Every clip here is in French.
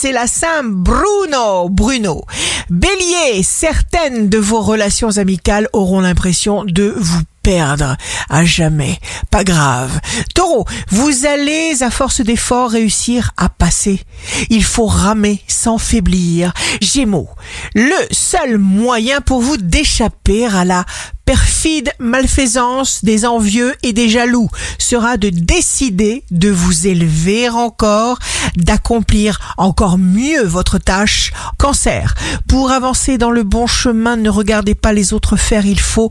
c'est la Saint Bruno. Bruno. Bélier, certaines de vos relations amicales auront l'impression de vous perdre à jamais. Pas grave. Taureau, vous allez à force d'efforts réussir à passer. Il faut ramer sans faiblir. Gémeaux, le seul moyen pour vous d'échapper à la perfide malfaisance des envieux et des jaloux sera de décider de vous élever encore, d'accomplir encore mieux votre tâche. Cancer, pour avancer dans le bon chemin, ne regardez pas les autres faire, il faut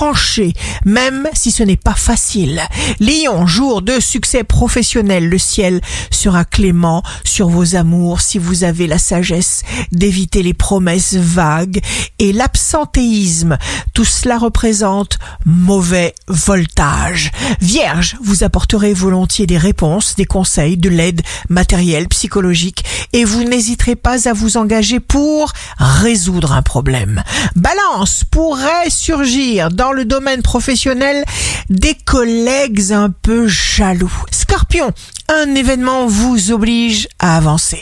trancher, même si ce n'est pas facile. Lion, jour de succès professionnel, le ciel sera clément sur vos amours si vous avez la sagesse d'éviter les promesses vagues et l'absentéisme. Tout cela représente mauvais voltage. Vierge, vous apporterez volontiers des réponses, des conseils, de l'aide matérielle, psychologique et vous n'hésiterez pas à vous engager pour résoudre un problème. Balance pourrait surgir dans le domaine professionnel des collègues un peu jaloux. Scorpion, un événement vous oblige à avancer.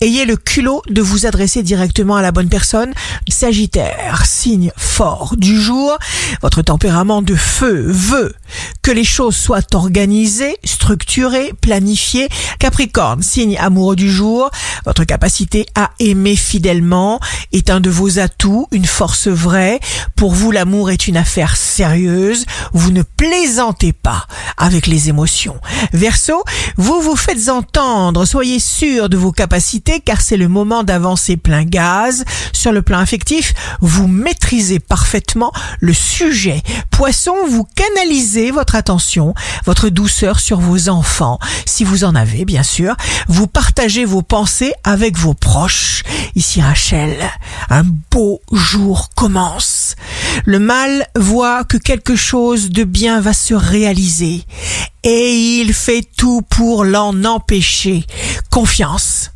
Ayez le culot de vous adresser directement à la bonne personne. Sagittaire, signe fort du jour, votre tempérament de feu veut que les choses soient organisées, structurées, planifiées. Capricorne, signe amoureux du jour, votre capacité à aimer fidèlement est un de vos atouts, une force vraie. Pour vous, l'amour est une affaire sérieuse. Vous ne plaisantez pas avec les émotions. Verseau, vous vous faites entendre, soyez sûr de vos capacités car c'est le moment d'avancer plein gaz. Sur le plan affectif, vous maîtrisez parfaitement le sujet. Poisson, vous canalisez votre attention, votre douceur sur vos enfants, si vous en avez bien sûr. Vous partagez vos pensées avec vos proches. Ici Rachel, jour commence. Le mal voit que quelque chose de bien va se réaliser et il fait tout pour l'en empêcher. Confiance.